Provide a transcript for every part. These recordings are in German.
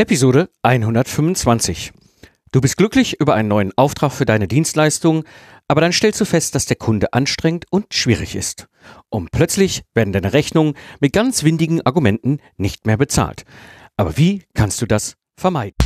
Episode 125. Du bist glücklich über einen neuen Auftrag für deine Dienstleistung, aber dann stellst du fest, dass der Kunde anstrengend und schwierig ist. Und plötzlich werden deine Rechnungen mit ganz windigen Argumenten nicht mehr bezahlt. Aber wie kannst du das vermeiden?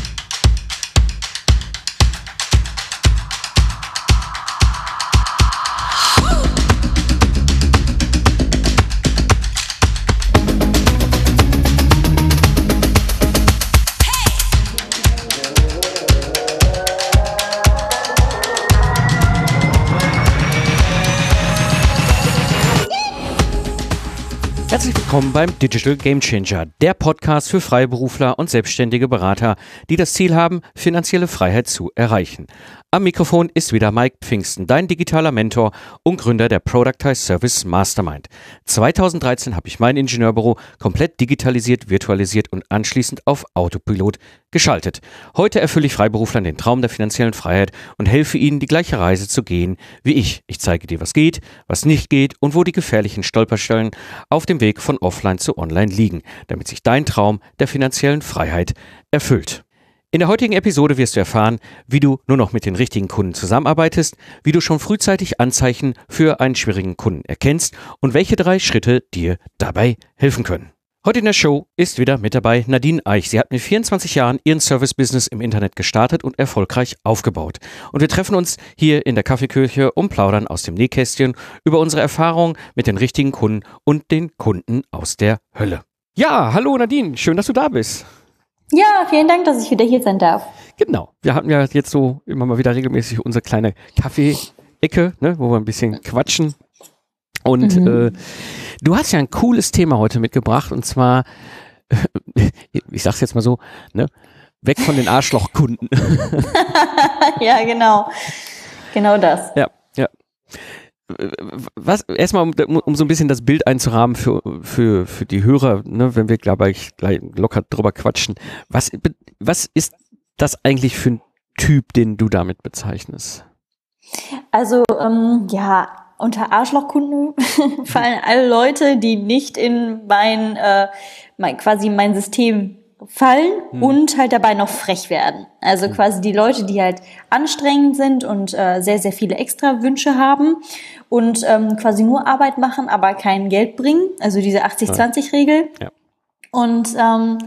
Willkommen beim Digital Game Changer, der Podcast für Freiberufler und selbstständige Berater, die das Ziel haben, finanzielle Freiheit zu erreichen. Am Mikrofon ist wieder Mike Pfingsten, dein digitaler Mentor und Gründer der Productize Service Mastermind. 2013 habe ich mein Ingenieurbüro komplett digitalisiert, virtualisiert und anschließend auf Autopilot geschaltet. Heute erfülle ich Freiberuflern den Traum der finanziellen Freiheit und helfe ihnen, die gleiche Reise zu gehen wie ich. Ich zeige dir, was geht, was nicht geht und wo die gefährlichen Stolperstellen auf dem Weg von offline zu online liegen, damit sich dein Traum der finanziellen Freiheit erfüllt. In der heutigen Episode wirst du erfahren, wie du nur noch mit den richtigen Kunden zusammenarbeitest, wie du schon frühzeitig Anzeichen für einen schwierigen Kunden erkennst und welche drei Schritte dir dabei helfen können. Heute in der Show ist wieder mit dabei Nadine Eich. Sie hat mit 24 Jahren ihren Service-Business im Internet gestartet und erfolgreich aufgebaut. Und wir treffen uns hier in der Kaffeekirche und plaudern aus dem Nähkästchen über unsere Erfahrungen mit den richtigen Kunden und den Kunden aus der Hölle. Ja, hallo Nadine, schön, dass du da bist. Ja, vielen Dank, dass ich wieder hier sein darf. Genau. Wir hatten ja jetzt so immer mal wieder regelmäßig unsere kleine Kaffee-Ecke, ne, wo wir ein bisschen quatschen. Und mhm. äh, du hast ja ein cooles Thema heute mitgebracht und zwar, ich sag's jetzt mal so, ne, weg von den Arschlochkunden. ja, genau. Genau das. Ja, ja was erstmal um, um, so ein bisschen das Bild einzurahmen für für für die Hörer, ne, wenn wir glaube ich gleich locker drüber quatschen. Was was ist das eigentlich für ein Typ, den du damit bezeichnest? Also ähm, ja, unter Arschlochkunden fallen alle Leute, die nicht in mein, äh, mein quasi mein System fallen hm. und halt dabei noch frech werden. Also hm. quasi die Leute, die halt anstrengend sind und äh, sehr, sehr viele extra Wünsche haben und ähm, quasi nur Arbeit machen, aber kein Geld bringen. Also diese 80-20-Regel. Ja. Und ähm,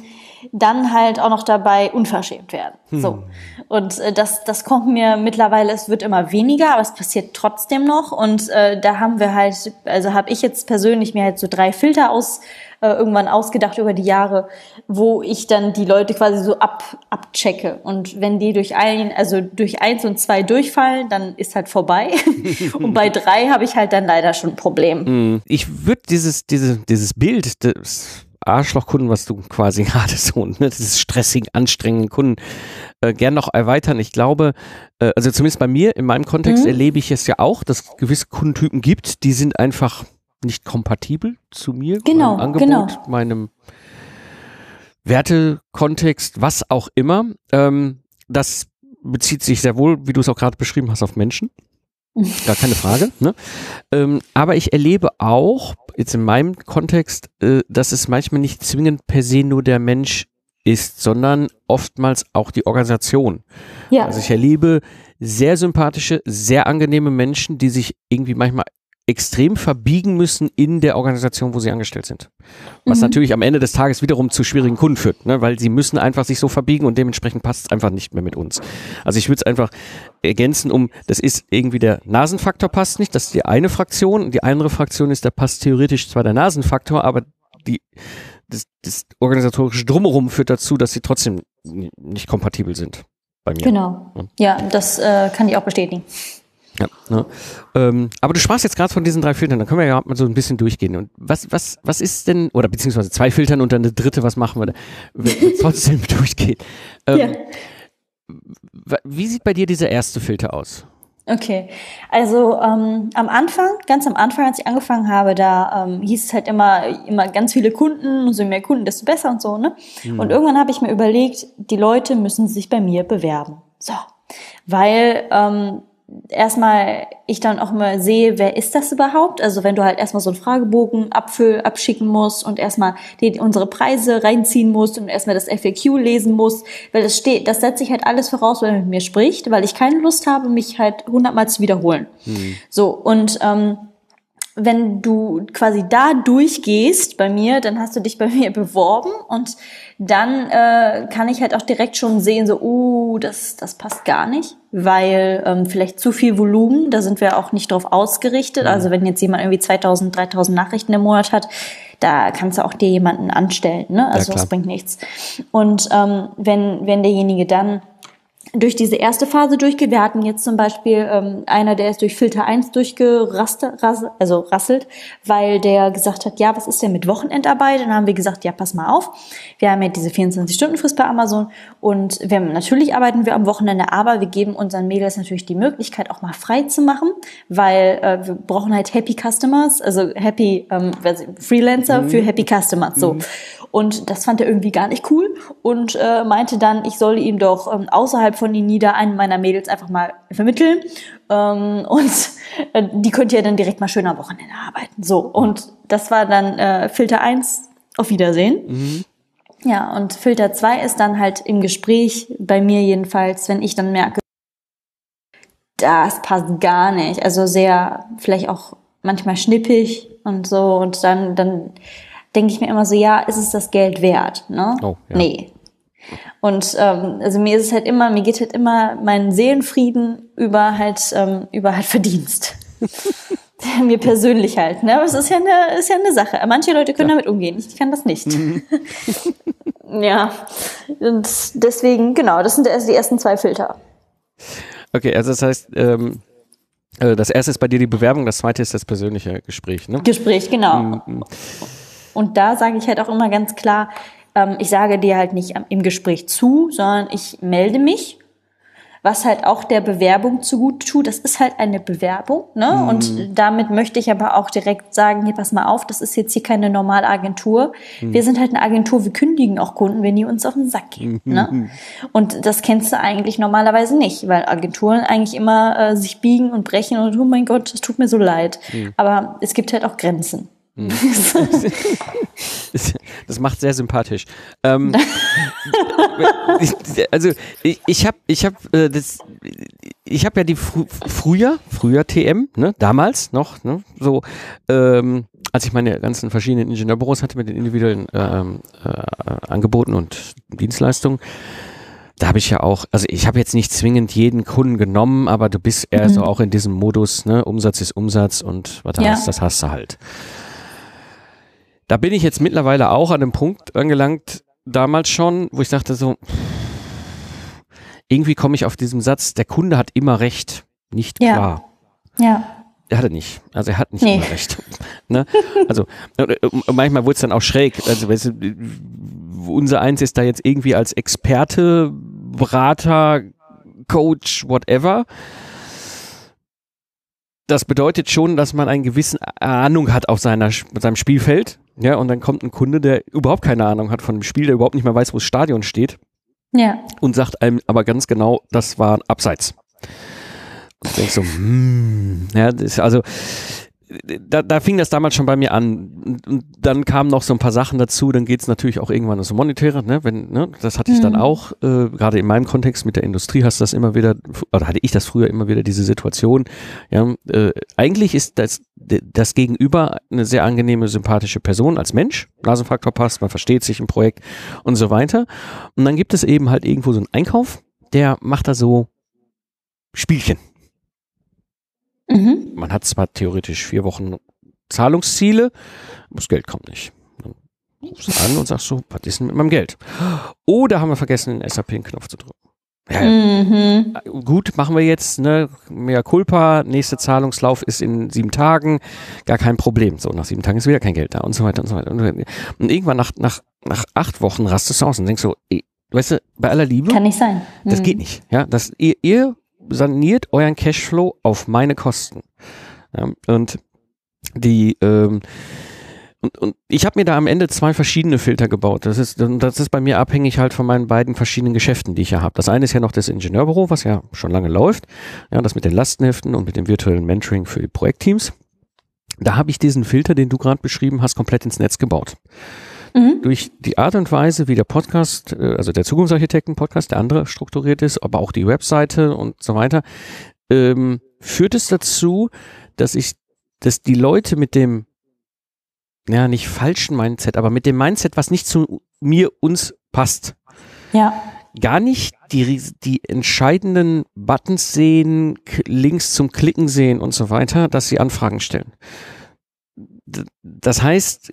dann halt auch noch dabei unverschämt werden. Hm. So. Und äh, das, das kommt mir mittlerweile, es wird immer weniger, aber es passiert trotzdem noch. Und äh, da haben wir halt, also habe ich jetzt persönlich mir halt so drei Filter aus äh, irgendwann ausgedacht über die Jahre, wo ich dann die Leute quasi so ab, abchecke. Und wenn die durch ein, also durch eins und zwei durchfallen, dann ist halt vorbei. und bei drei habe ich halt dann leider schon ein Problem. Hm. Ich würde dieses, diese, dieses Bild des Arschlochkunden, was du quasi gerade so, ne, dieses stressigen, anstrengenden Kunden, äh, gern noch erweitern. Ich glaube, äh, also zumindest bei mir, in meinem Kontext mhm. erlebe ich es ja auch, dass es gewisse Kundentypen gibt, die sind einfach nicht kompatibel zu mir, genau, meinem Angebot, genau. meinem Wertekontext, was auch immer. Ähm, das bezieht sich sehr wohl, wie du es auch gerade beschrieben hast, auf Menschen. Gar keine Frage. Ne? Ähm, aber ich erlebe auch, jetzt in meinem Kontext, äh, dass es manchmal nicht zwingend per se nur der Mensch ist, sondern oftmals auch die Organisation. Ja. Also ich erlebe sehr sympathische, sehr angenehme Menschen, die sich irgendwie manchmal extrem verbiegen müssen in der Organisation, wo sie angestellt sind. Was mhm. natürlich am Ende des Tages wiederum zu schwierigen Kunden führt, ne? weil sie müssen einfach sich so verbiegen und dementsprechend passt es einfach nicht mehr mit uns. Also ich würde es einfach ergänzen, um, das ist irgendwie der Nasenfaktor passt nicht, das ist die eine Fraktion die andere Fraktion ist, da passt theoretisch zwar der Nasenfaktor, aber die, das, das organisatorische Drumherum führt dazu, dass sie trotzdem nicht kompatibel sind bei mir. Genau. Ja, das äh, kann ich auch bestätigen. Ja, ne? ähm, aber du sprachst jetzt gerade von diesen drei Filtern, dann können wir ja mal so ein bisschen durchgehen. Und was, was, was ist denn, oder beziehungsweise zwei Filtern und dann eine dritte, was machen wir da, wenn wir trotzdem durchgeht? Ähm, ja. Wie sieht bei dir dieser erste Filter aus? Okay, also ähm, am Anfang, ganz am Anfang, als ich angefangen habe, da ähm, hieß es halt immer, immer ganz viele Kunden, so mehr Kunden, desto besser und so, ne? Mhm. Und irgendwann habe ich mir überlegt, die Leute müssen sich bei mir bewerben. So, weil ähm, erstmal ich dann auch mal sehe, wer ist das überhaupt? Also wenn du halt erstmal so einen Fragebogen abfüll, abschicken musst und erstmal die, unsere Preise reinziehen musst und erstmal das FAQ lesen musst, weil das steht, das setze ich halt alles voraus, wenn er mit mir spricht, weil ich keine Lust habe, mich halt hundertmal zu wiederholen. Mhm. So, und ähm, wenn du quasi da durchgehst bei mir, dann hast du dich bei mir beworben und dann äh, kann ich halt auch direkt schon sehen, so, uh, das, das passt gar nicht, weil ähm, vielleicht zu viel Volumen, da sind wir auch nicht drauf ausgerichtet. Mhm. Also wenn jetzt jemand irgendwie 2000, 3000 Nachrichten im Monat hat, da kannst du auch dir jemanden anstellen, ne? Also ja, das bringt nichts. Und ähm, wenn, wenn derjenige dann durch diese erste Phase durchgeht. Wir hatten jetzt zum Beispiel ähm, einer, der ist durch Filter 1 durchgerasselt, also rasselt, weil der gesagt hat, ja, was ist denn mit Wochenendarbeit? Dann haben wir gesagt, ja, pass mal auf. Wir haben ja diese 24-Stunden-Frist bei Amazon und wir, natürlich arbeiten wir am Wochenende, aber wir geben unseren Mädels natürlich die Möglichkeit, auch mal frei zu machen, weil äh, wir brauchen halt Happy Customers, also Happy ähm, Freelancer mhm. für Happy Customers. So. Mhm. Und das fand er irgendwie gar nicht cool und äh, meinte dann, ich soll ihm doch ähm, außerhalb von Nida einen meiner Mädels einfach mal vermitteln. Ähm, und äh, die könnt ihr dann direkt mal schön am Wochenende arbeiten. So, und das war dann äh, Filter 1, auf Wiedersehen. Mhm. Ja, und Filter 2 ist dann halt im Gespräch, bei mir jedenfalls, wenn ich dann merke, das passt gar nicht. Also sehr, vielleicht auch manchmal schnippig und so. Und dann, dann denke ich mir immer so, ja, ist es das Geld wert? Ne? Oh, ja. Nee. Und ähm, also mir ist es halt immer, mir geht halt immer mein Seelenfrieden über halt ähm, über halt Verdienst. mir persönlich halt, ne? Aber es ist ja eine ist ja eine Sache. Manche Leute können ja. damit umgehen, ich kann das nicht. Mhm. ja. Und deswegen genau, das sind die ersten zwei Filter. Okay, also das heißt, ähm, äh, das erste ist bei dir die Bewerbung, das zweite ist das persönliche Gespräch, ne? Gespräch, genau. Mhm. Und da sage ich halt auch immer ganz klar, ähm, ich sage dir halt nicht im Gespräch zu, sondern ich melde mich, was halt auch der Bewerbung zugut tut. Das ist halt eine Bewerbung, ne? Mhm. Und damit möchte ich aber auch direkt sagen, hier pass mal auf, das ist jetzt hier keine normale Agentur. Mhm. Wir sind halt eine Agentur, wir kündigen auch Kunden, wenn die uns auf den Sack gehen. Mhm. Ne? Und das kennst du eigentlich normalerweise nicht, weil Agenturen eigentlich immer äh, sich biegen und brechen und oh mein Gott, das tut mir so leid. Aber es gibt halt auch Grenzen. Hm. das macht sehr sympathisch. Ähm, also ich, habe ich hab, äh, das ich habe ja die fr früher früher TM ne damals noch ne so ähm, als ich meine ganzen verschiedenen Ingenieurbüros hatte mit den individuellen ähm, äh, Angeboten und Dienstleistungen da habe ich ja auch, also ich habe jetzt nicht zwingend jeden Kunden genommen, aber du bist eher mhm. so auch in diesem Modus, ne, Umsatz ist Umsatz und was ja. hast, das hast du halt. Da bin ich jetzt mittlerweile auch an dem Punkt angelangt, damals schon, wo ich dachte so, irgendwie komme ich auf diesen Satz, der Kunde hat immer recht, nicht ja. klar. Ja. Er hatte nicht. Also er hat nicht nee. immer recht. ne? Also äh, manchmal wurde es dann auch schräg. Also weißt du, unser Eins ist da jetzt irgendwie als Experte, Berater, Coach, whatever das bedeutet schon, dass man eine gewisse Ahnung hat auf seiner, seinem Spielfeld. Ja, und dann kommt ein Kunde, der überhaupt keine Ahnung hat von dem Spiel, der überhaupt nicht mehr weiß, wo das Stadion steht. Ja. Und sagt einem aber ganz genau, das war abseits. Und ich denke so, hmm, ja, das ist also, da, da fing das damals schon bei mir an. Und dann kamen noch so ein paar Sachen dazu. Dann geht es natürlich auch irgendwann um Monetäre. Ne? Wenn, ne? Das hatte ich mhm. dann auch, äh, gerade in meinem Kontext mit der Industrie hast du das immer wieder, oder hatte ich das früher immer wieder, diese Situation. Ja, äh, eigentlich ist das, das Gegenüber eine sehr angenehme, sympathische Person als Mensch. Nasenfaktor passt, man versteht sich im Projekt und so weiter. Und dann gibt es eben halt irgendwo so einen Einkauf, der macht da so Spielchen. Mhm. Man hat zwar theoretisch vier Wochen Zahlungsziele, aber das Geld kommt nicht. Dann rufst du an und sagst so, was ist denn mit meinem Geld? Oder haben wir vergessen, den SAP-Knopf zu drücken. Ja, mhm. Gut, machen wir jetzt, ne, mehr Culpa, nächste Zahlungslauf ist in sieben Tagen, gar kein Problem. So, nach sieben Tagen ist wieder kein Geld da und so weiter und so weiter. Und irgendwann nach, nach, nach acht Wochen rastest du aus und denkst so, ey, weißt du, bei aller Liebe. Kann nicht sein. Das geht mhm. nicht. Ja, das, ihr, ihr saniert euren Cashflow auf meine Kosten. Ja, und die, ähm, Und, und ich habe mir da am Ende zwei verschiedene Filter gebaut. Das ist, das ist bei mir abhängig halt von meinen beiden verschiedenen Geschäften, die ich ja habe. Das eine ist ja noch das Ingenieurbüro, was ja schon lange läuft. Ja, das mit den Lastenheften und mit dem virtuellen Mentoring für die Projektteams. Da habe ich diesen Filter, den du gerade beschrieben hast, komplett ins Netz gebaut. Mhm. Durch die Art und Weise, wie der Podcast, äh, also der Zukunftsarchitekten-Podcast, der andere strukturiert ist, aber auch die Webseite und so weiter, ähm, führt es dazu, dass ich, dass die Leute mit dem ja, nicht falschen Mindset, aber mit dem Mindset, was nicht zu mir, uns passt. Ja. Gar nicht die, die entscheidenden Buttons sehen, Links zum Klicken sehen und so weiter, dass sie Anfragen stellen. Das heißt,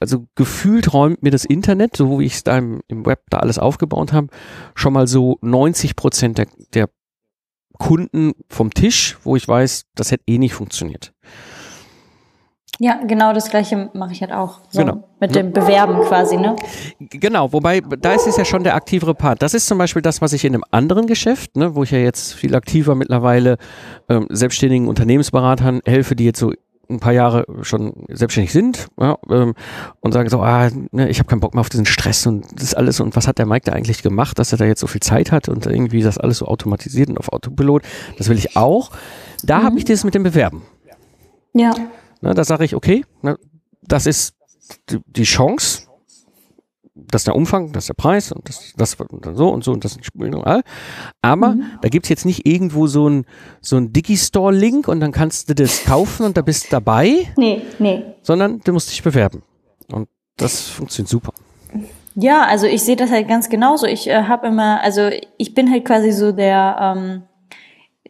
also gefühlt räumt mir das Internet, so wie ich es da im, im, Web da alles aufgebaut habe, schon mal so 90 Prozent der, der Kunden vom Tisch, wo ich weiß, das hätte eh nicht funktioniert. Ja, genau das gleiche mache ich halt auch. So genau. Mit dem Bewerben quasi, ne? Genau, wobei, da ist es ja schon der aktivere Part. Das ist zum Beispiel das, was ich in einem anderen Geschäft, ne, wo ich ja jetzt viel aktiver mittlerweile ähm, selbstständigen Unternehmensberatern helfe, die jetzt so ein paar Jahre schon selbstständig sind ja, ähm, und sagen so, ah, ne, ich habe keinen Bock mehr auf diesen Stress und das alles und was hat der Mike da eigentlich gemacht, dass er da jetzt so viel Zeit hat und irgendwie das alles so automatisiert und auf Autopilot, das will ich auch. Da mhm. habe ich das mit dem Bewerben. Ja. Ne, da sage ich, okay, ne, das ist die Chance, das ist der Umfang, das ist der Preis und das, das und so und so und das ist all. Aber mhm. da gibt's jetzt nicht irgendwo so ein, so ein Digistore-Link und dann kannst du das kaufen und da bist du dabei. Nee, nee. Sondern du musst dich bewerben. Und das funktioniert super. Ja, also ich sehe das halt ganz genauso. Ich äh, habe immer, also ich bin halt quasi so der, ähm,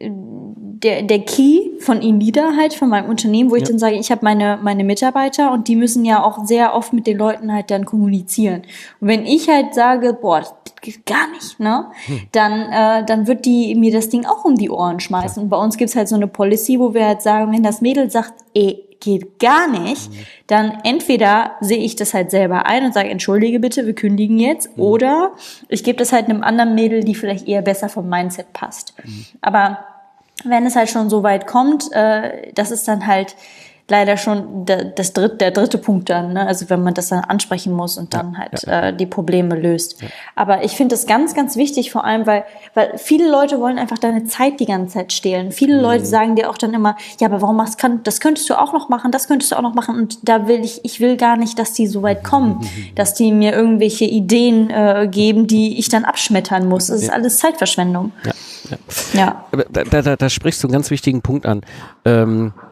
der, der Key von Inida halt, von meinem Unternehmen, wo ich ja. dann sage, ich habe meine, meine Mitarbeiter und die müssen ja auch sehr oft mit den Leuten halt dann kommunizieren. Und wenn ich halt sage, boah, das geht gar nicht, ne, hm. dann, äh, dann wird die mir das Ding auch um die Ohren schmeißen. Und bei uns gibt's halt so eine Policy, wo wir halt sagen, wenn das Mädel sagt, ey, geht gar nicht, mhm. dann entweder sehe ich das halt selber ein und sage, entschuldige bitte, wir kündigen jetzt, mhm. oder ich gebe das halt einem anderen Mädel, die vielleicht eher besser vom Mindset passt. Mhm. Aber wenn es halt schon so weit kommt, äh, das ist dann halt leider schon das dritte, der dritte Punkt dann, ne? also wenn man das dann ansprechen muss und dann halt Äh, die Probleme löst. Aber ich finde das ganz, ganz wichtig, vor allem, weil, weil viele Leute wollen einfach deine Zeit die ganze Zeit stehlen. Viele mhm. Leute sagen dir auch dann immer, ja, aber warum machst kann, das könntest du auch noch machen, das könntest du auch noch machen und da will ich, ich will gar nicht, dass die so weit kommen, dass die mir irgendwelche Ideen äh, geben, die ich dann abschmettern muss. Das ist alles Zeitverschwendung. Ja. Ja. ja. Da, da, da sprichst du einen ganz wichtigen Punkt an. Ähm, äh,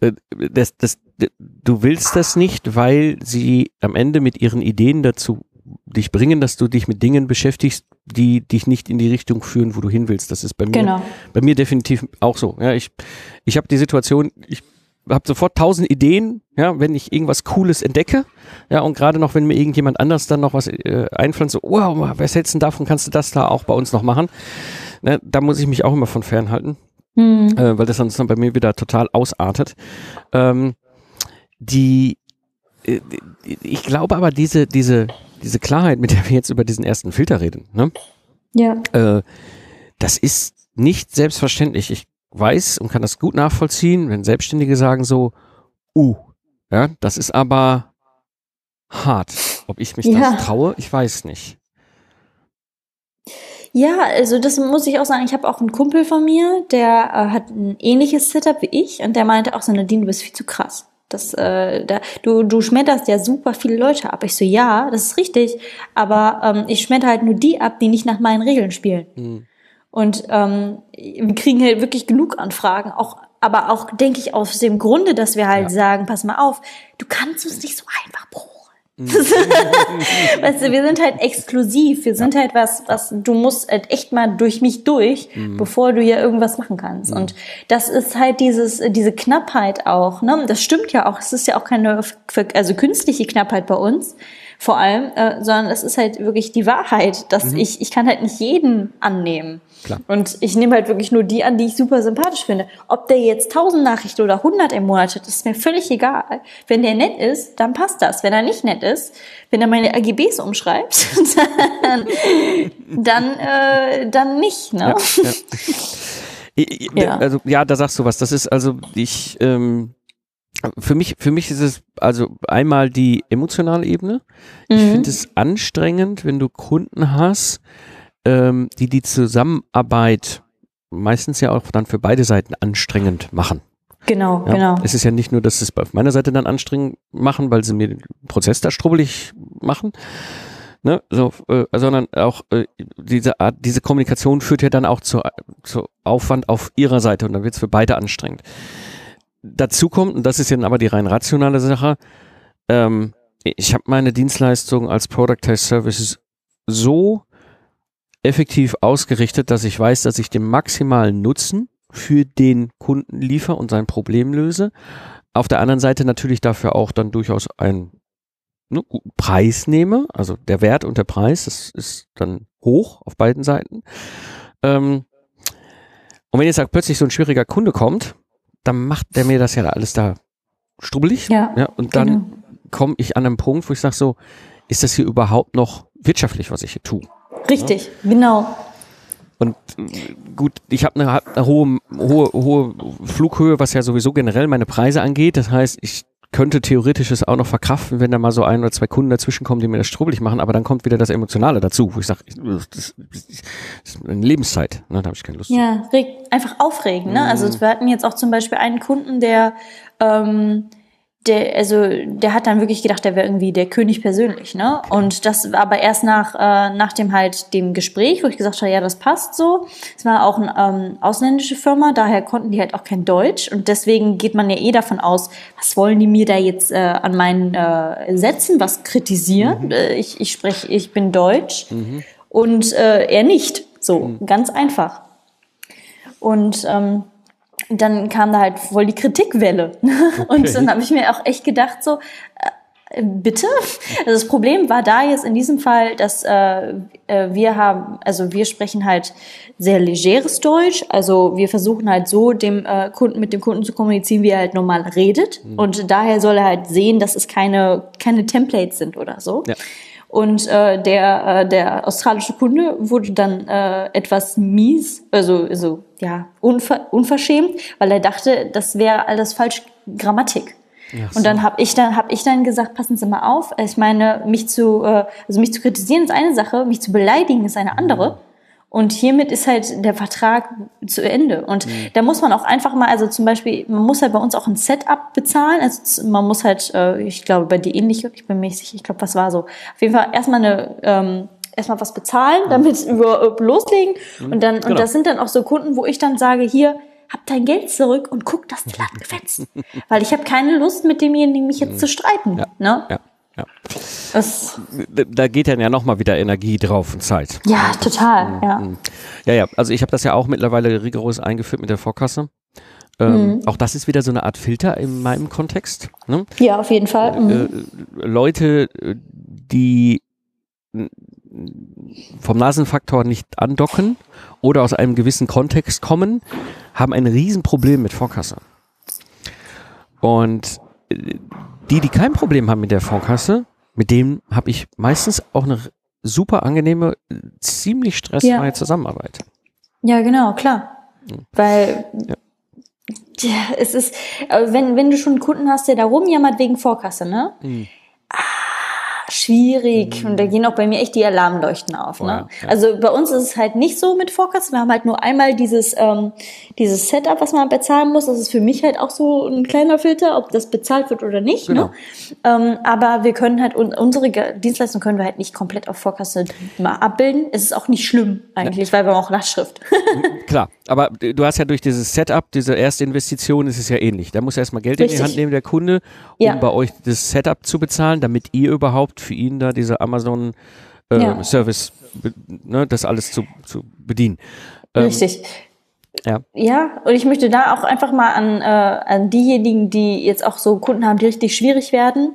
das, das, du willst das nicht, weil sie am Ende mit ihren Ideen dazu dich bringen, dass du dich mit Dingen beschäftigst, die dich nicht in die Richtung führen, wo du hin willst. Das ist bei mir, genau. bei mir definitiv auch so. Ja, ich, ich habe die Situation, ich habe sofort tausend Ideen, ja, wenn ich irgendwas Cooles entdecke, ja, und gerade noch, wenn mir irgendjemand anders dann noch was äh, einpflanzt, so, wow, was hältst du davon, kannst du das da auch bei uns noch machen? Ne, da muss ich mich auch immer von fernhalten, mhm. äh, weil das sonst dann bei mir wieder total ausartet. Ähm, die, äh, ich glaube aber diese, diese, diese Klarheit, mit der wir jetzt über diesen ersten Filter reden, ne? Ja. Äh, das ist nicht selbstverständlich. Ich weiß und kann das gut nachvollziehen, wenn Selbstständige sagen so, uh, ja, das ist aber hart. Ob ich mich ja. das traue, ich weiß nicht. Ja, also das muss ich auch sagen. Ich habe auch einen Kumpel von mir, der äh, hat ein ähnliches Setup wie ich und der meinte auch so, Nadine, du bist viel zu krass. Das, äh, da, du, du schmetterst ja super viele Leute ab. Ich so, ja, das ist richtig, aber ähm, ich schmetter halt nur die ab, die nicht nach meinen Regeln spielen. Mhm. Und ähm, wir kriegen halt wirklich genug Anfragen, auch aber auch, denke ich, aus dem Grunde, dass wir halt ja. sagen, pass mal auf, du kannst uns nicht so einfach proben. Weißt du, wir sind halt exklusiv. Wir sind ja. halt was, was du musst halt echt mal durch mich durch, mhm. bevor du ja irgendwas machen kannst. Mhm. Und das ist halt dieses, diese Knappheit auch. Ne? Das stimmt ja auch. Es ist ja auch keine, also künstliche Knappheit bei uns vor allem, äh, sondern es ist halt wirklich die Wahrheit, dass mhm. ich, ich kann halt nicht jeden annehmen. Klar. Und ich nehme halt wirklich nur die an, die ich super sympathisch finde. Ob der jetzt 1000 Nachrichten oder 100 im Monat hat, ist mir völlig egal. Wenn der nett ist, dann passt das. Wenn er nicht nett ist, wenn er meine AGBs umschreibt, dann, dann, äh, dann nicht. Ne? Ja, ja. ja. Also ja, da sagst du was. Das ist also ich. Ähm für mich, für mich ist es also einmal die emotionale Ebene. Ich Mhm. finde es anstrengend, wenn du Kunden hast, ähm, die die Zusammenarbeit meistens ja auch dann für beide Seiten anstrengend machen. Genau, Ja? genau. Es ist ja nicht nur, dass sie es auf meiner Seite dann anstrengend machen, weil sie mir den Prozess da strubbelig machen, ne, so, äh, sondern auch äh, diese Art, diese Kommunikation führt ja dann auch zu, zu Aufwand auf ihrer Seite und dann wird es für beide anstrengend. Dazu kommt, und das ist dann aber die rein rationale Sache, ähm, ich habe meine Dienstleistung als Productized Services so effektiv ausgerichtet, dass ich weiß, dass ich den maximalen Nutzen für den Kunden liefere und sein Problem löse. Auf der anderen Seite natürlich dafür auch dann durchaus einen ne, Preis nehme. Also der Wert und der Preis, das ist dann hoch auf beiden Seiten. Ähm, und wenn jetzt sagt, plötzlich so ein schwieriger Kunde kommt, dann macht der mir das ja alles da strubbelig. Ja, Ja, und dann genau. komme ich an einen Punkt, wo ich sage so, ist das hier überhaupt noch wirtschaftlich, was ich hier tue? Richtig, genau. Und äh, gut, ich habe eine, eine hohe, hohe, hohe Flughöhe, was ja sowieso generell meine Preise angeht. Das heißt, ich könnte theoretisch es auch noch verkraften, wenn da mal so ein oder zwei Kunden dazwischen kommen, die mir das strubbelig machen, aber dann kommt wieder das Emotionale dazu, wo ich sage, das, das ist eine Lebenszeit, ne, da habe ich keine Lust. Ja, einfach aufregen. Ne? Mhm. Also wir hatten jetzt auch zum Beispiel einen Kunden, der, ähm, der, also der hat dann wirklich gedacht, der wäre irgendwie der König persönlich. Ne? Und das war aber erst nach, äh, nach dem halt dem Gespräch, wo ich gesagt habe, ja, das passt so. Es war auch eine ähm, ausländische Firma, daher konnten die halt auch kein Deutsch und deswegen geht man ja eh davon aus, was wollen die mir da jetzt äh, an meinen äh, Sätzen was kritisieren? Äh, ich ich spreche, ich bin Deutsch und äh, er nicht. So ganz einfach. Und ähm, dann kam da halt voll die Kritikwelle. Und dann habe ich mir auch echt gedacht, so, äh, bitte? Also das Problem war da jetzt in diesem Fall, dass äh, äh, wir haben, also wir sprechen halt sehr legeres Deutsch. Also wir versuchen halt so dem äh, Kunden mit dem Kunden zu kommunizieren, wie er halt normal redet. Und daher soll er halt sehen, dass es keine keine Templates sind oder so. Ja. Und äh, der, äh, der australische Kunde wurde dann äh, etwas mies, also, also ja, unver unverschämt, weil er dachte, das wäre alles falsch Grammatik. Ach Und dann habe ich dann hab ich dann gesagt, passen Sie mal auf. Ich meine, mich zu äh, also mich zu kritisieren ist eine Sache, mich zu beleidigen ist eine andere. Und hiermit ist halt der Vertrag zu Ende. Und da muss man auch einfach mal, also zum Beispiel, man muss halt bei uns auch ein Setup bezahlen. Also man muss halt, äh, ich glaube, bei dir ähnlich, ich bin mir nicht sicher, ich glaube, was war so. Auf jeden Fall erstmal eine, ähm, erstmal was bezahlen, damit wir äh, loslegen. Und dann, Genau. und das sind dann auch so Kunden, wo ich dann sage, hier, hab dein Geld zurück und guck, dass die Laden gefetzt. Weil ich habe keine Lust, mit demjenigen mich jetzt zu streiten. Ja. Ne? Ja, ja. Das, Da- geht dann ja nochmal wieder Energie drauf und Zeit. ja, total. Ja. Ja, ja, also ich habe das ja auch mittlerweile rigoros eingeführt mit der Vorkasse. Ähm, Auch das ist wieder so eine Art Filter in meinem Kontext. Ne? ja, auf jeden Fall. Mhm. äh, Leute, äh, die vom Nasenfaktor nicht andocken oder aus einem gewissen Kontext kommen, haben ein Riesenproblem mit Vorkasse. Und äh, die, die kein Problem haben mit der Vorkasse, mit denen habe ich meistens auch eine super angenehme, ziemlich stressfreie Ja. Zusammenarbeit. Ja, genau, klar. Weil Ja. ja, es ist, wenn, wenn du schon einen Kunden hast, der da rumjammert wegen Vorkasse, ne? Mhm. Schwierig. Und da gehen auch bei mir echt die Alarmleuchten auf. Ja, Ne? ja. Also bei uns ist es halt nicht so mit Vorkasse. Wir haben halt nur einmal dieses, ähm, dieses Setup, was man bezahlen muss. Das ist für mich halt auch so ein kleiner Filter, ob das bezahlt wird oder nicht. Genau. Ne? Ähm, aber wir können halt, un- unsere Dienstleistung können wir halt nicht komplett auf Vorkasse mal abbilden. Es ist auch nicht schlimm eigentlich, weil wir haben auch Lastschrift. Klar, aber du hast ja durch dieses Setup, diese erste Investition, ist es ja ähnlich. Da muss er erstmal Geld in Richtig. die Hand nehmen, der Kunde, um Ja. bei euch das Setup zu bezahlen, damit ihr überhaupt für ihn da diese Amazon äh, Ja. Service, ne, das alles zu, zu bedienen. Ähm, Richtig. Ja. Ja, und ich möchte da auch einfach mal an, äh, an diejenigen, die jetzt auch so Kunden haben, die richtig schwierig werden,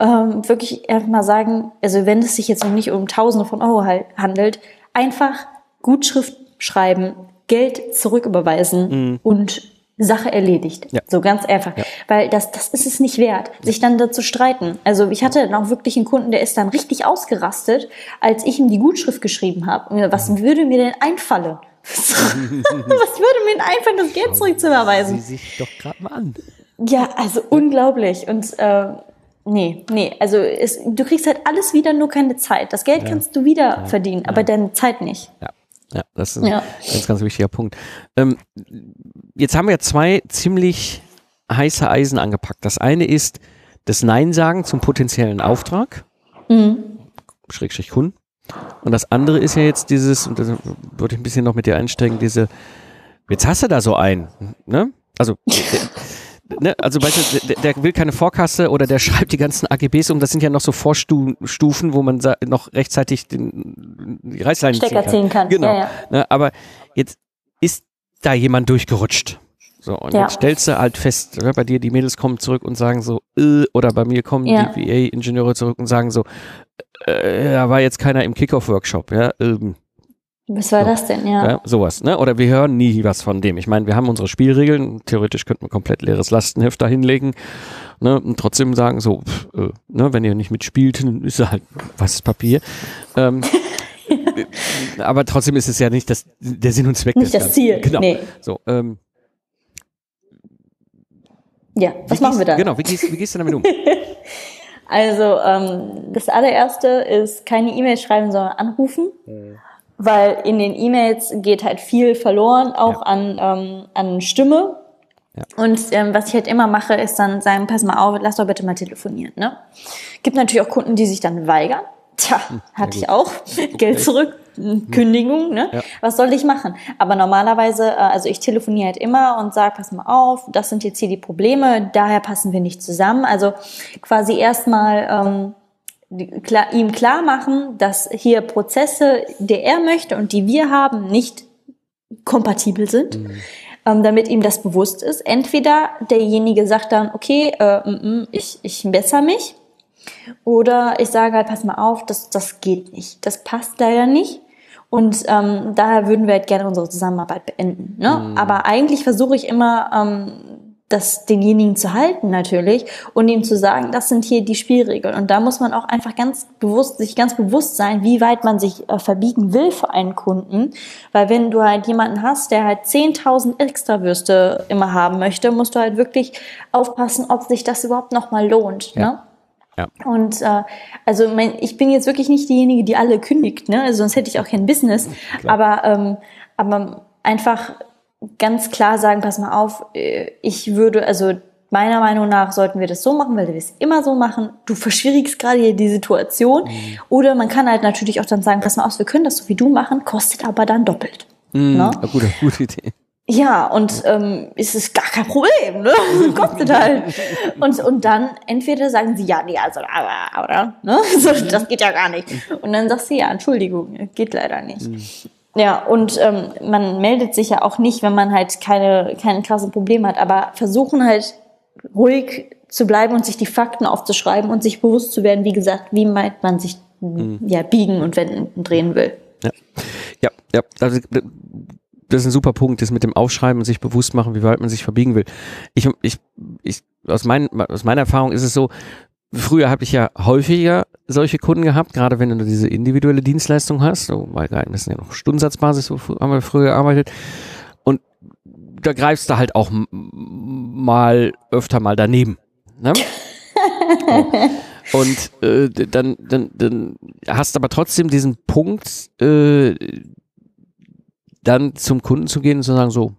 ähm, wirklich einfach mal sagen, also wenn es sich jetzt noch nicht um Tausende von Euro handelt, einfach Gutschrift schreiben, Geld zurücküberweisen und Sache erledigt. Ja. So ganz einfach. Weil das, das ist es nicht wert, sich dann dazu streiten. Also ich hatte dann auch wirklich einen Kunden, der ist dann richtig ausgerastet, als ich ihm die Gutschrift geschrieben habe. Was Mhm. würde mir denn einfallen? Was würde mir denn einfallen, das Geld zurückzuüberweisen? Sie sich doch gerade mal an. Ja, also unglaublich. Und äh, nee, nee, also es, du kriegst halt alles wieder, nur keine Zeit. Das Geld Ja. kannst du wieder Ja. verdienen, aber Ja. deine Zeit nicht. Ja, ja das ist ein Ja. ganz, ganz wichtiger Punkt. Ähm, jetzt haben wir zwei ziemlich heiße Eisen angepackt. Das eine ist das Nein sagen zum potenziellen Auftrag, Mhm. Schrägstrich Kunden. Und das andere ist ja jetzt dieses, und da würde ich ein bisschen noch mit dir einsteigen, diese, jetzt hast du da so einen, ne? Also, ne? also weißt du, der, der will keine Vorkasse oder der schreibt die ganzen AGBs um, das sind ja noch so Vorstufen, wo man noch rechtzeitig den, die Reißleine Stecker ziehen ziehen kann. Genau. Ja, ja. Ne, aber jetzt ist da jemand durchgerutscht. So, und Ja. jetzt stellst du halt fest, ne, bei dir die Mädels kommen zurück und sagen so, äh, oder bei mir kommen Ja. die VA-Ingenieure zurück und sagen so, äh, da war jetzt keiner im Kickoff-Workshop, ja, ähm, Was war das denn? Ja. ja, sowas, ne? Oder wir hören nie was von dem. Ich meine, wir haben unsere Spielregeln, theoretisch könnten wir komplett leeres Lastenheft da hinlegen, ne? Und trotzdem sagen so, pff, äh, ne, wenn ihr nicht mitspielt, dann ist halt weißes Papier. Ähm, aber trotzdem ist es ja nicht das, der Sinn und Zweck Nicht das. Ziel. Genau. Nee. So, ähm, Ja, was wie machen wir gehst- da? Genau, wie gehst, wie gehst du damit um? Also ähm, das allererste ist keine E-Mail schreiben, sondern anrufen, weil in den E-Mails geht halt viel verloren, auch Ja. an, ähm, an Stimme. Ja. Und ähm, was ich halt immer mache, ist dann sagen, pass mal auf, lass doch bitte mal telefonieren. Ne? Gibt natürlich auch Kunden, die sich dann weigern. Tja, hatte ich auch. Geld zurück, Kündigung, ne? Ja. Was soll ich machen? Aber normalerweise, äh, also ich telefoniere halt immer und sage, pass mal auf, das sind jetzt hier die Probleme, daher passen wir nicht zusammen. Also quasi erstmal ähm, klar, ihm klar machen, dass hier Prozesse, die er möchte und die wir haben, nicht kompatibel sind, ähm, damit ihm das bewusst ist. Entweder derjenige sagt dann, okay, äh, mm, mm, ich, ich bessere mich, oder ich sage halt, pass mal auf, das, das geht nicht. Das passt leider nicht. Und ähm, daher würden wir halt gerne unsere Zusammenarbeit beenden. Ne? Aber eigentlich versuche ich immer, ähm, das denjenigen zu halten natürlich und ihm zu sagen, das sind hier die Spielregeln. Und da muss man auch einfach ganz bewusst, sich ganz bewusst sein, wie weit man sich äh, verbiegen will für einen Kunden. Weil wenn du halt jemanden hast, der halt 10.000 Extrawürste immer haben möchte, musst du halt wirklich aufpassen, ob sich das überhaupt nochmal lohnt. Ja. Ne? Ja. Und äh, also mein, ich bin jetzt wirklich nicht diejenige, die alle kündigt, ne? Also sonst hätte ich auch kein Business. Aber ähm, aber einfach ganz klar sagen, pass mal auf, äh, ich würde, also meiner Meinung nach sollten wir das so machen, weil wir es immer so machen. Du verschwierigst gerade hier die Situation. Oder man kann halt natürlich auch dann sagen, pass mal auf, wir können das so wie du machen, kostet aber dann doppelt. Mm, Ne? gute, gute Idee. Ja, und ähm, es ist gar kein Problem, ne? Kostet halt. Und, und dann entweder sagen sie, ja, nee, also, aber, oder, ne? So, das geht ja gar nicht. Und dann sagst du, ja, Entschuldigung, geht leider nicht. Ja, und ähm, man meldet sich ja auch nicht, wenn man halt keine, keine krassen Probleme hat, aber versuchen halt ruhig zu bleiben und sich die Fakten aufzuschreiben und sich bewusst zu werden, wie gesagt, wie weit man sich ja, biegen und wenden und drehen will. Ja, ja, ja. Also, das ist ein super Punkt, das mit dem Aufschreiben und sich bewusst machen, wie weit man sich verbiegen will. Ich, ich, ich aus, mein, aus meiner Erfahrung ist es so, früher habe ich ja häufiger solche Kunden gehabt, gerade wenn du diese individuelle Dienstleistung hast, so, weil das sind ja noch Stundensatzbasis, so haben wir früher gearbeitet. Und da greifst du halt auch mal öfter mal daneben. Ne? Und äh, dann, dann, dann hast aber trotzdem diesen Punkt, äh, dann zum Kunden zu gehen und zu sagen, so.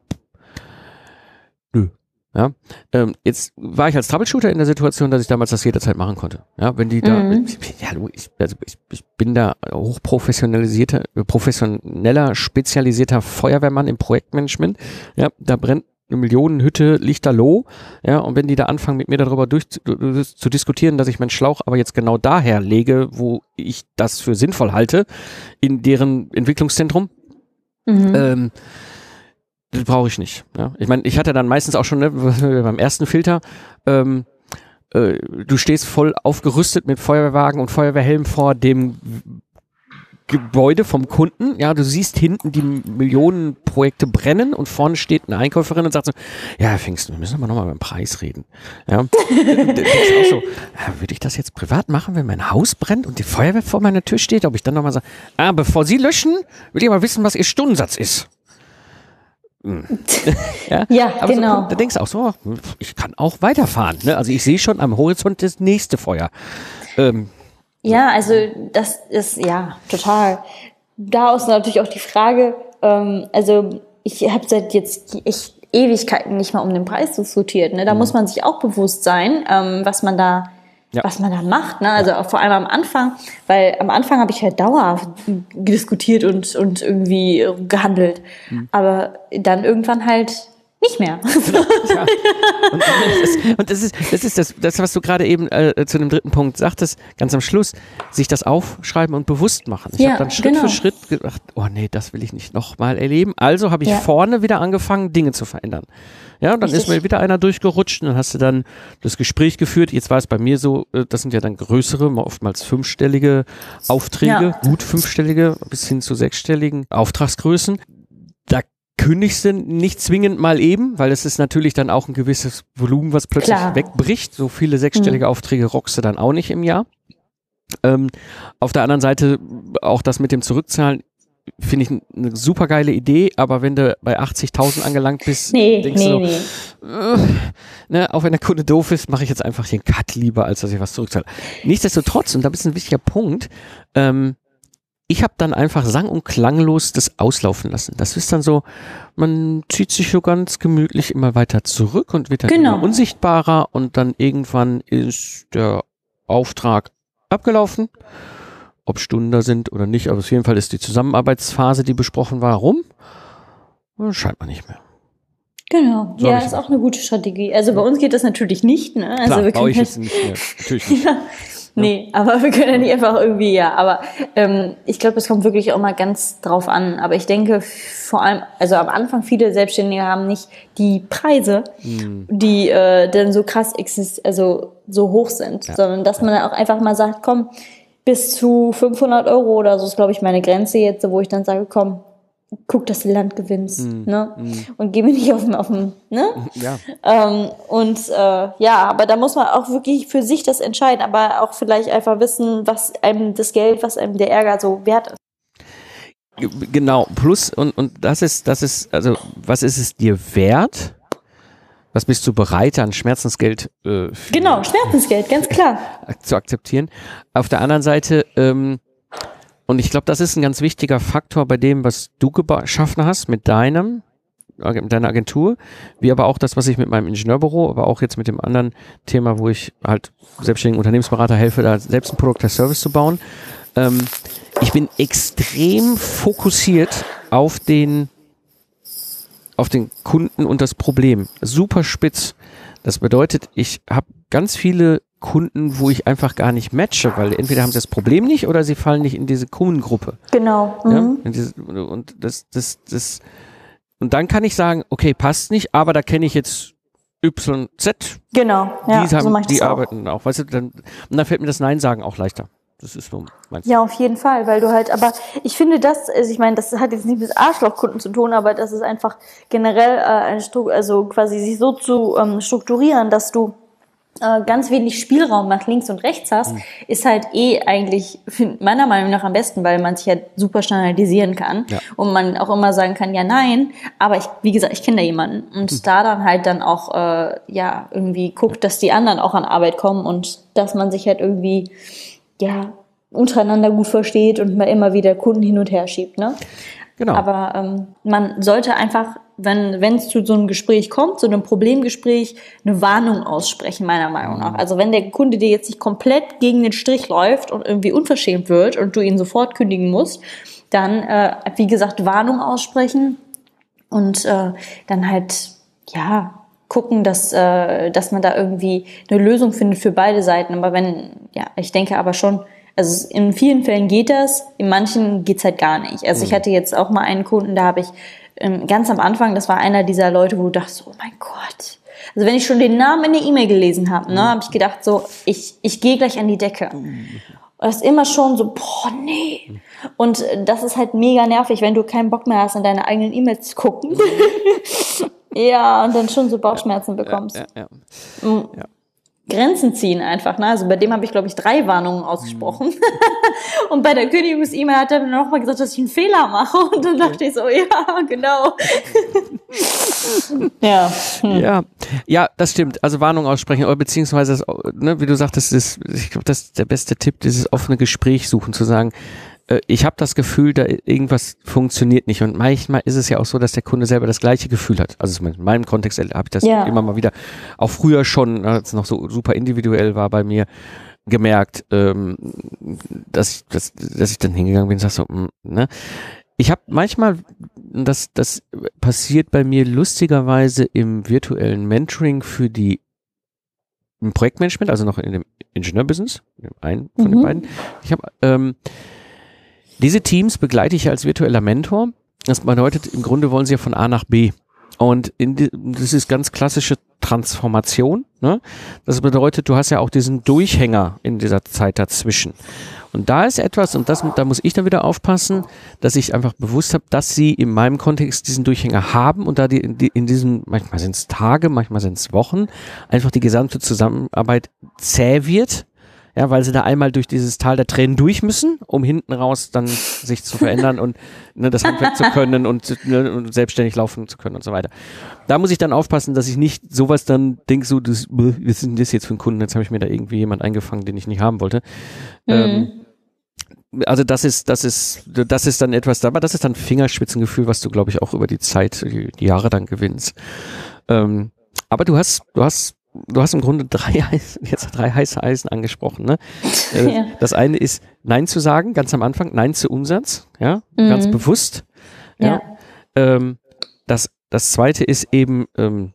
Ja, ähm, jetzt war ich als Troubleshooter in der Situation, dass ich damals das jederzeit machen konnte. Ja, wenn die da, Mhm. ja, du, ich, also ich, ich bin da hochprofessionalisierter, professioneller, spezialisierter Feuerwehrmann im Projektmanagement. Ja, da brennt eine Millionenhütte, liegt da low. Ja, und wenn die da anfangen, mit mir darüber durch zu, zu diskutieren, dass ich meinen Schlauch aber jetzt genau daher lege, wo ich das für sinnvoll halte, in deren Entwicklungszentrum, Mhm. ähm, das brauche ich nicht. Ja? Ich meine, ich hatte dann meistens auch schon ne, beim ersten Filter, ähm, äh, du stehst voll aufgerüstet mit Feuerwehrwagen und Feuerwehrhelm vor dem Gebäude vom Kunden. Ja, du siehst hinten die Millionenprojekte brennen und vorne steht eine Einkäuferin und sagt so, ja, Pfingsten, wir müssen aber nochmal beim Preis reden. Ja, auch so, ja, würde ich das jetzt privat machen, wenn mein Haus brennt und die Feuerwehr vor meiner Tür steht, ob ich dann nochmal sage, ah, bevor Sie löschen, will ich aber wissen, was Ihr Stundensatz ist. Hm. ja, ja genau. So, da denkst du auch so, ich kann auch weiterfahren. Ne? Also ich sehe schon am Horizont das nächste Feuer. Ähm, ja, also das ist ja total. Daraus natürlich auch die Frage, ähm, also ich habe seit jetzt echt Ewigkeiten nicht mal um den Preis diskutiert. Ne? Da mhm. muss man sich auch bewusst sein, ähm, was man da ja. was man da macht. Ne? Also ja. vor allem am Anfang, weil am Anfang habe ich halt dauerhaft diskutiert und, und irgendwie gehandelt. Mhm. Aber dann irgendwann halt nicht mehr. ja. Und, und, das, ist, das ist das, das, was du gerade eben äh, zu dem dritten Punkt sagtest, ganz am Schluss, sich das aufschreiben und bewusst machen. Ich ja, habe dann Schritt genau. für Schritt gedacht, oh nee, das will ich nicht nochmal erleben. Also habe ich ja. vorne wieder angefangen, Dinge zu verändern. Ja, und dann Richtig. ist mir wieder einer durchgerutscht und dann hast du dann das Gespräch geführt. Jetzt war es bei mir so, äh, das sind ja dann größere, oftmals fünfstellige Aufträge, ja. gut fünfstellige bis hin zu sechsstelligen Auftragsgrößen. Da kündigst du nicht zwingend mal eben, weil es ist natürlich dann auch ein gewisses Volumen, was plötzlich Klar. wegbricht. So viele sechsstellige mhm. Aufträge rockst du dann auch nicht im Jahr. Ähm, auf der anderen Seite auch das mit dem Zurückzahlen finde ich eine super geile Idee, aber wenn du bei 80.000 angelangt bist, nee, denkst nee, du, nee. Äh, ne, auch wenn der Kunde doof ist, mache ich jetzt einfach den Cut lieber, als dass ich was zurückzahle. Nichtsdestotrotz, und da ist ein wichtiger Punkt, ähm, ich habe dann einfach sang- und klanglos das auslaufen lassen. Das ist dann so, man zieht sich so ganz gemütlich immer weiter zurück und wird dann genau. immer unsichtbarer und dann irgendwann ist der Auftrag abgelaufen ob Stunden da sind oder nicht, aber auf jeden Fall ist die Zusammenarbeitsphase, die besprochen war, rum. Scheint man nicht mehr. Genau, so ja, ist auch eine gute Strategie. Also bei uns geht das natürlich nicht, ne? Also Klar, wir können ich jetzt nicht mehr. Natürlich nicht. ja. Nee, aber wir können ja nicht einfach irgendwie, ja. Aber ähm, ich glaube, es kommt wirklich auch mal ganz drauf an. Aber ich denke vor allem, also am Anfang viele Selbstständige haben nicht die Preise, mhm. die äh, dann so krass exist also so hoch sind, ja. sondern dass man auch einfach mal sagt, komm, bis zu 500 Euro oder so ist, glaube ich, meine Grenze jetzt, wo ich dann sage, komm, guck, dass du Land gewinnst, mm, ne? Mm. Und geh mir nicht auf den, auf den ne? Ja. Ähm, und äh, ja, aber da muss man auch wirklich für sich das entscheiden, aber auch vielleicht einfach wissen, was einem das Geld, was einem der Ärger so wert ist. Genau, plus und, und das ist, das ist, also was ist es dir wert? Was bist du bereit an Schmerzensgeld? Äh, genau, Schmerzensgeld, ganz klar. Zu akzeptieren. Auf der anderen Seite, ähm, und ich glaube, das ist ein ganz wichtiger Faktor bei dem, was du geschaffen hast mit deinem, mit deiner Agentur, wie aber auch das, was ich mit meinem Ingenieurbüro, aber auch jetzt mit dem anderen Thema, wo ich halt selbstständigen Unternehmensberater helfe, da selbst ein Produkt als Service zu bauen. Ähm, ich bin extrem fokussiert auf den auf den Kunden und das Problem. Super spitz. Das bedeutet, ich habe ganz viele Kunden, wo ich einfach gar nicht matche, weil entweder haben sie das Problem nicht oder sie fallen nicht in diese Kundengruppe. Genau. Mhm. Ja? Diese, und das, das, das, und dann kann ich sagen, okay, passt nicht, aber da kenne ich jetzt YZ. Genau. Ja, die haben, so die arbeiten auch. Weißt du, dann, und dann fällt mir das Nein sagen auch leichter. Das ist so meinst Ja, auf jeden Fall, weil du halt, aber ich finde das, also ich meine, das hat jetzt nicht mit Arschlochkunden zu tun, aber das ist einfach generell äh, eine Struktur, also quasi sich so zu ähm, strukturieren, dass du äh, ganz wenig Spielraum nach links und rechts hast, mhm. ist halt eh eigentlich meiner Meinung nach am besten, weil man sich halt super standardisieren kann ja. und man auch immer sagen kann, ja, nein, aber ich, wie gesagt, ich kenne da jemanden und mhm. da dann halt dann auch, äh, ja, irgendwie guckt, dass die anderen auch an Arbeit kommen und dass man sich halt irgendwie ja, untereinander gut versteht und man immer wieder Kunden hin und her schiebt. Ne? Genau. Aber ähm, man sollte einfach, wenn wenn es zu so einem Gespräch kommt, zu einem Problemgespräch, eine Warnung aussprechen, meiner Meinung nach. Also wenn der Kunde dir jetzt nicht komplett gegen den Strich läuft und irgendwie unverschämt wird und du ihn sofort kündigen musst, dann, äh, wie gesagt, Warnung aussprechen und äh, dann halt, ja, gucken, dass, äh, dass man da irgendwie eine Lösung findet für beide Seiten. Aber wenn, ja, ich denke aber schon, also in vielen Fällen geht das, in manchen geht's halt gar nicht. Also ich mhm. hatte jetzt auch mal einen Kunden, da habe ich ähm, ganz am Anfang, das war einer dieser Leute, wo du dachtest, oh mein Gott. Also wenn ich schon den Namen in der E-Mail gelesen habe, ne, mhm. habe ich gedacht, so, ich, ich gehe gleich an die Decke. Mhm. Und das ist immer schon so, boah, nee. Und das ist halt mega nervig, wenn du keinen Bock mehr hast, in deine eigenen E-Mails zu gucken. Ja, und dann schon so Bauchschmerzen bekommst. Ja, ja, ja. Mhm. ja. Grenzen ziehen einfach. Ne? Also bei dem habe ich, glaube ich, drei Warnungen ausgesprochen. Mhm. und bei der Kündigungs-E-Mail hat er dann nochmal gesagt, dass ich einen Fehler mache. Und dann dachte ich so, ja, genau. ja. Hm. ja. Ja, das stimmt. Also Warnung aussprechen, oder beziehungsweise, ne, wie du sagtest, ist, ich glaube, das ist der beste Tipp, dieses offene Gespräch suchen, zu sagen, äh, ich habe das Gefühl, da irgendwas funktioniert nicht. Und manchmal ist es ja auch so, dass der Kunde selber das gleiche Gefühl hat. Also in meinem Kontext habe ich das ja. immer mal wieder, auch früher schon, als es noch so super individuell war bei mir, gemerkt, ähm, dass, ich, dass, dass ich dann hingegangen bin und sag so, mh, mm, ne? Ich habe manchmal, das, das passiert bei mir lustigerweise im virtuellen Mentoring für die im Projektmanagement, also noch in dem Ingenieurbusiness, einen von mhm. den beiden. Ich habe ähm, diese Teams begleite ich als virtueller Mentor. Das bedeutet, im Grunde wollen sie ja von A nach B. Und in die, das ist ganz klassische Transformation. Ne? Das bedeutet, du hast ja auch diesen Durchhänger in dieser Zeit dazwischen. Und da ist etwas, und das, da muss ich dann wieder aufpassen, dass ich einfach bewusst habe, dass sie in meinem Kontext diesen Durchhänger haben und da die, die in diesen, manchmal sind es Tage, manchmal sind es Wochen, einfach die gesamte Zusammenarbeit zäh wird ja, weil sie da einmal durch dieses Tal der Tränen durch müssen, um hinten raus dann sich zu verändern und ne, das Handwerk zu können und, ne, und, selbstständig laufen zu können und so weiter. Da muss ich dann aufpassen, dass ich nicht sowas dann denke, so, das, was ist denn das jetzt für ein Kunden? Jetzt habe ich mir da irgendwie jemand eingefangen, den ich nicht haben wollte. Mhm. Ähm, also das ist, das ist, das ist dann etwas, aber das ist dann Fingerspitzengefühl, was du, glaube ich, auch über die Zeit, die, die Jahre dann gewinnst. Ähm, aber du hast, du hast du hast im Grunde drei, jetzt drei heiße Eisen angesprochen. Ne? Äh, ja. Das eine ist Nein zu sagen, ganz am Anfang, Nein zu Umsatz, ja, mhm. ganz bewusst. Ja. ja. Ähm, das, das zweite ist eben, ähm,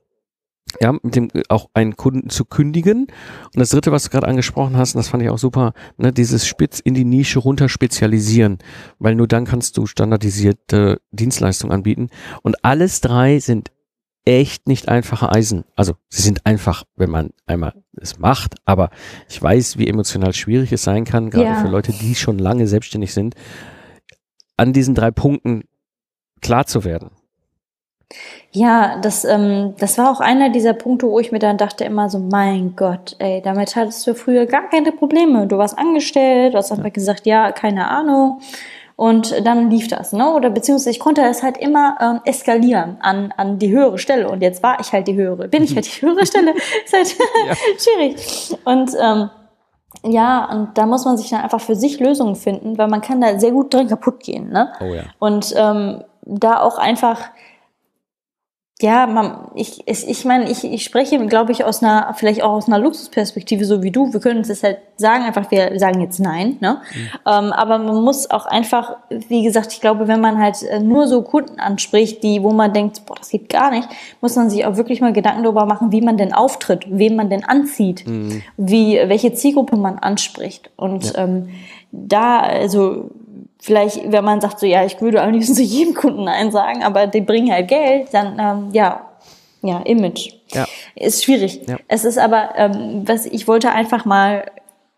ja, mit dem auch einen Kunden zu kündigen. Und das dritte, was du gerade angesprochen hast, und das fand ich auch super, ne, dieses Spitz in die Nische runter spezialisieren, weil nur dann kannst du standardisierte Dienstleistungen anbieten. Und alles drei sind echt nicht einfache Eisen. Also sie sind einfach, wenn man einmal es macht, aber ich weiß, wie emotional schwierig es sein kann, gerade ja. für Leute, die schon lange selbstständig sind, an diesen drei Punkten klar zu werden. Ja, das, ähm, das war auch einer dieser Punkte, wo ich mir dann dachte immer so, mein Gott, ey, damit hattest du früher gar keine Probleme. Du warst angestellt, du hast einfach gesagt, ja, keine Ahnung. Und dann lief das, ne? Oder beziehungsweise ich konnte es halt immer ähm, eskalieren an, an die höhere Stelle. Und jetzt war ich halt die höhere. Bin ich halt die höhere Stelle? ist halt schwierig. Und ähm, ja, und da muss man sich dann einfach für sich Lösungen finden, weil man kann da sehr gut drin kaputt gehen. Ne? Oh ja. Und ähm, da auch einfach ja, man, ich, ich meine, ich, ich spreche, glaube ich, aus einer, vielleicht auch aus einer Luxusperspektive, so wie du. Wir können uns das halt sagen, einfach, wir sagen jetzt nein, ne? Mhm. Ähm, aber man muss auch einfach, wie gesagt, ich glaube, wenn man halt äh, nur so Kunden anspricht, die, wo man denkt, boah, das geht gar nicht, muss man sich auch wirklich mal Gedanken darüber machen, wie man denn auftritt, wen man denn anzieht, mhm. wie, welche Zielgruppe man anspricht. Und ja. ähm, da, also vielleicht, wenn man sagt so, ja, ich würde am liebsten zu jedem Kunden Nein sagen, aber die bringen halt Geld, dann, ähm, ja, ja, Image. Ja. Ist schwierig. Ja. Es ist aber, ähm, was ich wollte einfach mal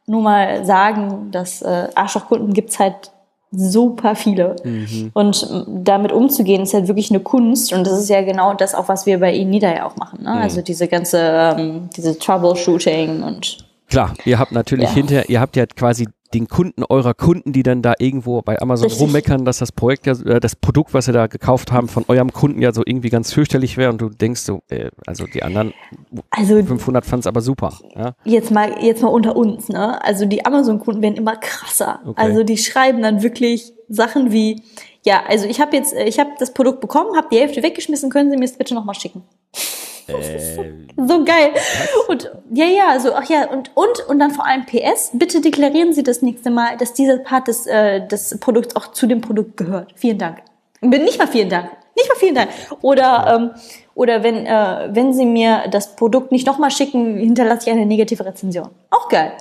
nur mal sagen, dass äh, Arschlochkunden gibt's halt super viele. Mhm. Und damit umzugehen, ist halt wirklich eine Kunst. Und das ist ja genau das auch, was wir bei Inida ja auch machen. Ne? Mhm. Also diese ganze, ähm, diese Troubleshooting und Klar, ihr habt natürlich ja. hinterher, ihr habt ja quasi den Kunden eurer Kunden, die dann da irgendwo bei Amazon Richtig. rummeckern, dass das Projekt ja, äh, das Produkt, was sie da gekauft haben, von eurem Kunden ja so irgendwie ganz fürchterlich wäre und du denkst so, äh, also die anderen also, 500 fanden es aber super. Ja? Jetzt mal, jetzt mal unter uns, ne? Also die Amazon-Kunden werden immer krasser. Okay. Also die schreiben dann wirklich Sachen wie, ja, also ich habe jetzt, ich habe das Produkt bekommen, habe die Hälfte weggeschmissen, können Sie mir es bitte nochmal schicken? Äh, so geil. Und ja, ja, so, ach ja, und, und, und dann vor allem PS, bitte deklarieren Sie das nächste Mal, dass dieser Part des, äh, des Produkts auch zu dem Produkt gehört. Vielen Dank. Nicht mal vielen Dank. Nicht mal vielen Dank. Oder, ähm, oder wenn, äh, wenn Sie mir das Produkt nicht nochmal schicken, hinterlasse ich eine negative Rezension. Auch geil.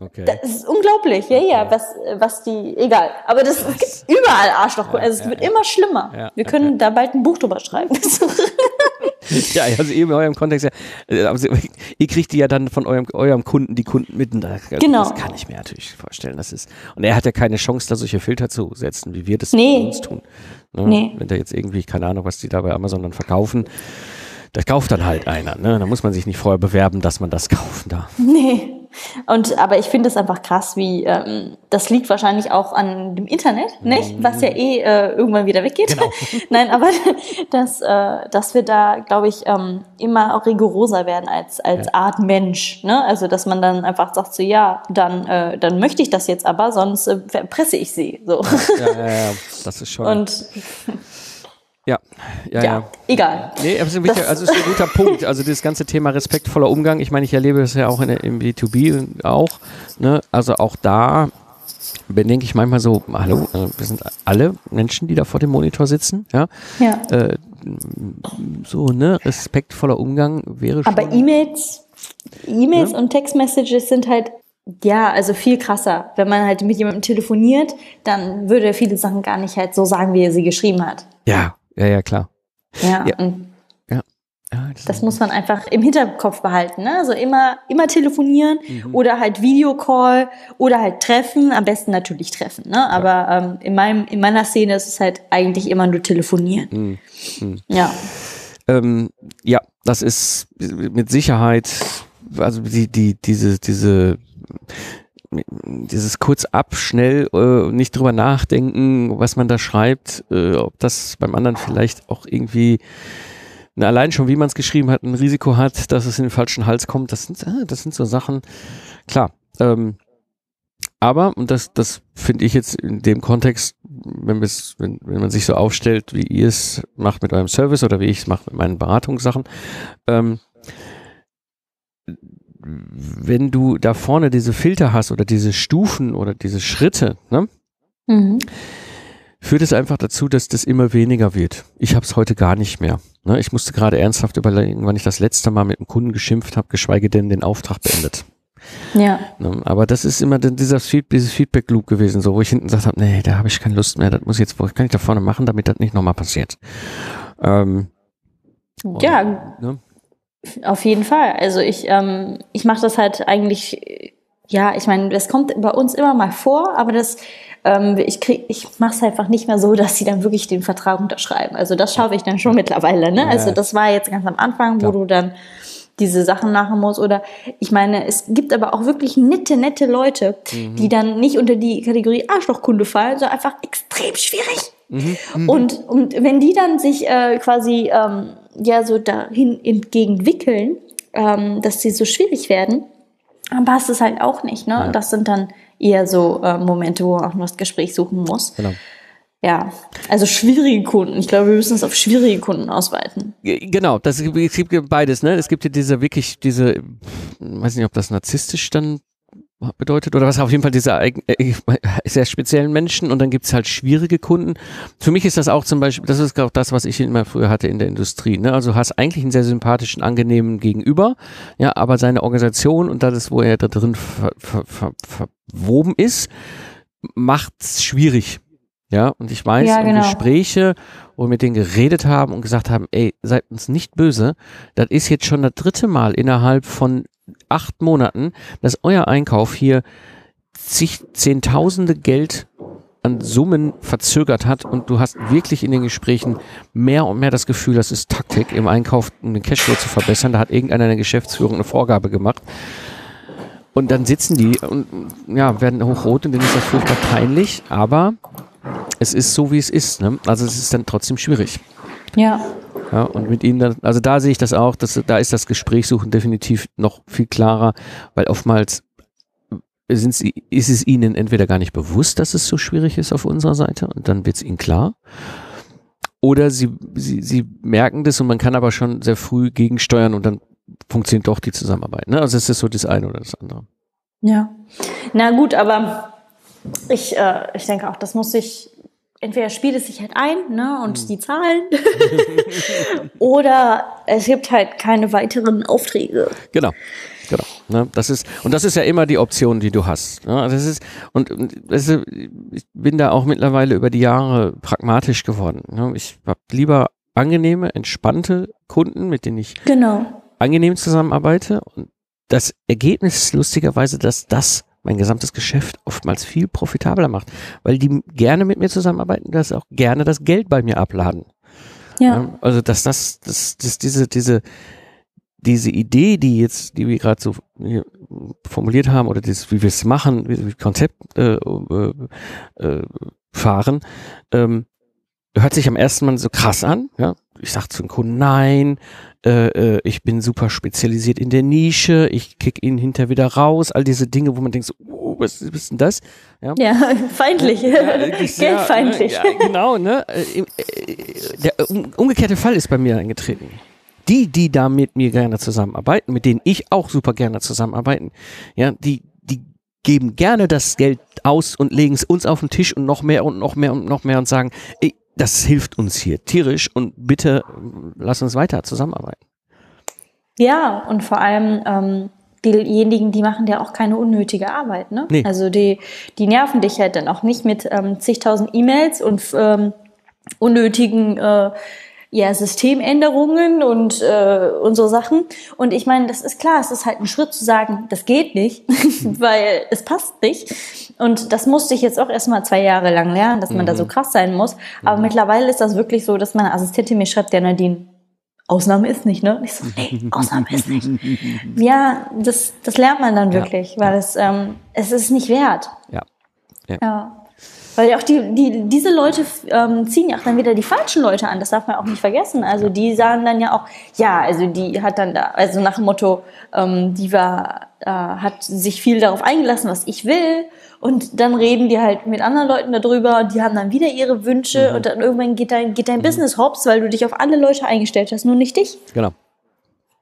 Okay. Das ist unglaublich, ja, ja, was, was die, egal. Aber das, es gibt überall Arschloch. Ja, also es ja, wird ja. immer schlimmer. Wir können da bald ein Buch drüber schreiben. ja, also eben in eurem Kontext, ja, also, ihr kriegt die ja dann von eurem, eurem Kunden, die Kunden mitten. Das, genau. Das kann ich mir natürlich vorstellen. Das ist, und er hat ja keine Chance, da solche Filter zu setzen, wie wir das nee. bei uns tun. Ne? Nee. Wenn da jetzt irgendwie, keine Ahnung, was die da bei Amazon dann verkaufen Das kauft dann halt einer. Ne? Da muss man sich nicht vorher bewerben, dass man das kaufen darf. Nee. Und aber ich finde es einfach krass, wie ähm, das liegt wahrscheinlich auch an dem Internet, nicht? Was ja eh äh, irgendwann wieder weggeht. Genau. Nein, aber dass, äh, dass wir da, glaube ich, ähm, immer auch rigoroser werden als als Ja. Art Mensch. Ne? Also dass man dann einfach sagt so, ja, dann äh, dann möchte ich das jetzt aber, sonst äh, verpresse ich sie. So. Ja, ja, ja. Das ist schon. Und ja, ja, ja, ja. egal. Nee, es ein, wichtiger, also es ist ein guter Punkt. Also das ganze Thema respektvoller Umgang. Ich meine, ich erlebe das ja auch in, im B2B auch. Ne? Also auch da bedenke ich manchmal so, hallo, äh, wir sind alle Menschen, die da vor dem Monitor sitzen. Ja, Ja. äh, so ne, respektvoller Umgang wäre schon. Aber E-Mails, E-Mails Ja. und Textmessages sind halt ja, also viel krasser. Wenn man halt mit jemandem telefoniert, dann würde er viele Sachen gar nicht halt so sagen, wie er sie geschrieben hat. ja, ja, ja, klar. Ja, Ja. und Ja, das muss man einfach im Hinterkopf behalten. Ne? Also immer, immer telefonieren Mhm. oder halt Videocall oder halt treffen. Am besten natürlich treffen. Ne? Aber ähm, in, meinem, in meiner Szene ist es halt eigentlich immer nur telefonieren. Mhm. Ja. Ähm, ja, das ist mit Sicherheit, also die, die, diese, diese, dieses kurz ab, schnell, äh, nicht drüber nachdenken, was man da schreibt, äh, ob das beim anderen vielleicht auch irgendwie na, allein schon, wie man es geschrieben hat, ein Risiko hat, dass es in den falschen Hals kommt. Das sind, äh, das sind so Sachen, klar. Ähm, aber, und das, das finde ich jetzt in dem Kontext, wenn, wenn, wenn man sich so aufstellt, wie ihr es macht mit eurem Service oder wie ich es mache mit meinen Beratungssachen, ähm, wenn du da vorne diese Filter hast oder diese Stufen oder diese Schritte, ne, Mhm. führt es einfach dazu, dass das immer weniger wird. Ich habe es heute gar nicht mehr. Ne? Ich musste gerade ernsthaft überlegen, wann ich das letzte Mal mit einem Kunden geschimpft habe, geschweige denn den Auftrag beendet. Ja. Ne? Aber das ist immer dann dieser Feed, dieses Feedback-Loop gewesen, so wo ich hinten gesagt habe, nee, da habe ich keine Lust mehr, das muss jetzt, was kann ich da vorne machen, damit das nicht nochmal passiert. Ähm, Ja, ne? Auf jeden Fall. Also ich, ähm, ich mache das halt eigentlich, ja, ich meine, das kommt bei uns immer mal vor, aber das, ähm, ich krieg, ich mache es einfach nicht mehr so, dass sie dann wirklich den Vertrag unterschreiben. Also das schaffe ich dann schon mittlerweile. Ne? Also das war jetzt ganz am Anfang, wo Klar. du dann diese Sachen machen musst. Oder ich meine, es gibt aber auch wirklich nette, nette Leute, die dann nicht unter die Kategorie Arschlochkunde fallen, sondern einfach extrem schwierig. Und, und wenn die dann sich äh, quasi ähm, ja so dahin entgegenwickeln, ähm, dass sie so schwierig werden, dann passt es halt auch nicht. Ne? Ja. Und das sind dann eher so äh, Momente, wo man auch nur das Gespräch suchen muss. Genau. Ja, also schwierige Kunden. Ich glaube, wir müssen es auf schwierige Kunden ausweiten. Genau, das, es gibt beides, ne? Es gibt ja diese wirklich, diese, weiß nicht, ob das narzisstisch dann bedeutet oder was auf jeden Fall diese eigen- äh, sehr speziellen Menschen und dann gibt's halt schwierige Kunden. Für mich ist das auch zum Beispiel, das ist auch das, was ich immer früher hatte in der Industrie. Ne? Also hast eigentlich einen sehr sympathischen, angenehmen Gegenüber, ja, aber seine Organisation und das, wo er da drin ver, ver, ver, verwoben ist, macht's schwierig. Ja, und ich weiß, Ja, genau. Gespräche, wo wir mit denen geredet haben und gesagt haben, ey, seid uns nicht böse, das ist jetzt schon das dritte Mal innerhalb von acht Monaten, dass euer Einkauf hier zig, Zehntausende Geld an Summen verzögert hat und du hast wirklich in den Gesprächen mehr und mehr das Gefühl, das ist Taktik im Einkauf, um den Cashflow zu verbessern. Da hat irgendeiner in der Geschäftsführung eine Vorgabe gemacht. Und dann sitzen die und ja, werden hochrot und denen ist das furchtbar peinlich, aber es ist so, wie es ist. Ne? Also es ist dann trotzdem schwierig. Ja. Ja, und mit ihnen dann, also da sehe ich das auch, dass, da ist das Gesprächssuchen definitiv noch viel klarer, weil oftmals sind sie, ist es ihnen entweder gar nicht bewusst, dass es so schwierig ist auf unserer Seite und dann wird es ihnen klar. Oder sie, sie, sie merken das und man kann aber schon sehr früh gegensteuern und dann funktioniert doch die Zusammenarbeit. Ne? Also es ist so das eine oder das andere. Ja. Na gut, aber ich, äh, ich denke auch, das muss sich, entweder spielt es sich halt ein, ne, und die Zahlen, oder es gibt halt keine weiteren Aufträge. Genau. Genau. Ne? Das ist, und das ist ja immer die Option, die du hast. Ne? Also Das ist, und, und das ist, ich bin da auch mittlerweile über die Jahre pragmatisch geworden. Ne? Ich habe lieber angenehme, entspannte Kunden, mit denen ich Genau. angenehm zusammenarbeite. Und das Ergebnis ist lustigerweise, dass das mein gesamtes Geschäft oftmals viel profitabler macht, weil die gerne mit mir zusammenarbeiten, dass auch gerne das Geld bei mir abladen. Ja. Also dass das, das, das diese, diese, diese Idee, die jetzt, die wir gerade so formuliert haben, oder das, wie wir es machen, wie wir das Konzept äh, äh, äh, fahren, ähm, hört sich am ersten Mal so krass an. Ja? Ich sag zu einem Kunden, nein, äh, äh, ich bin super spezialisiert in der Nische, ich kick ihn hinter wieder raus, all diese Dinge, wo man denkt, so, oh, was, was ist denn das? Ja, ja feindlich, ja, sehr, geldfeindlich. Ja, genau, ne? Äh, äh, der umgekehrte Fall ist bei mir eingetreten. Die, die da mit mir gerne zusammenarbeiten, mit denen ich auch super gerne zusammenarbeiten, ja, die, die geben gerne das Geld aus und legen es uns auf den Tisch und noch mehr und noch mehr und noch mehr und sagen, ey, das hilft uns hier tierisch und bitte lass uns weiter zusammenarbeiten. Ja, und vor allem ähm, diejenigen, die machen ja auch keine unnötige Arbeit. Ne? Nee. Also die, die nerven dich halt dann auch nicht mit ähm, zigtausend E-Mails und ähm, unnötigen äh, ja, Systemänderungen und, äh, und so Sachen. Und ich meine, das ist klar, es ist halt ein Schritt zu sagen, das geht nicht, weil es passt nicht. Und das musste ich jetzt auch erstmal zwei Jahre lang lernen, dass man mhm. da so mhm. krass sein muss. Aber mhm. mittlerweile ist das wirklich so, dass meine Assistentin mir schreibt, der Nadine, Ausnahme ist nicht, ne? Und ich so, nee, Ausnahme ist nicht. Ja, das, das lernt man dann wirklich, ja. weil es, ähm, es ist nicht wert. Ja. ja. ja. Weil auch die, die, diese Leute ähm, ziehen ja auch dann wieder die falschen Leute an, das darf man auch nicht vergessen. Also die sagen dann ja auch, ja, also die hat dann da, also nach dem Motto, ähm, die war, äh, hat sich viel darauf eingelassen, was ich will. Und dann reden die halt mit anderen Leuten darüber und die haben dann wieder ihre Wünsche mhm. und dann irgendwann geht dein, geht dein mhm. Business hops, weil du dich auf alle Leute eingestellt hast, nur nicht dich. Genau.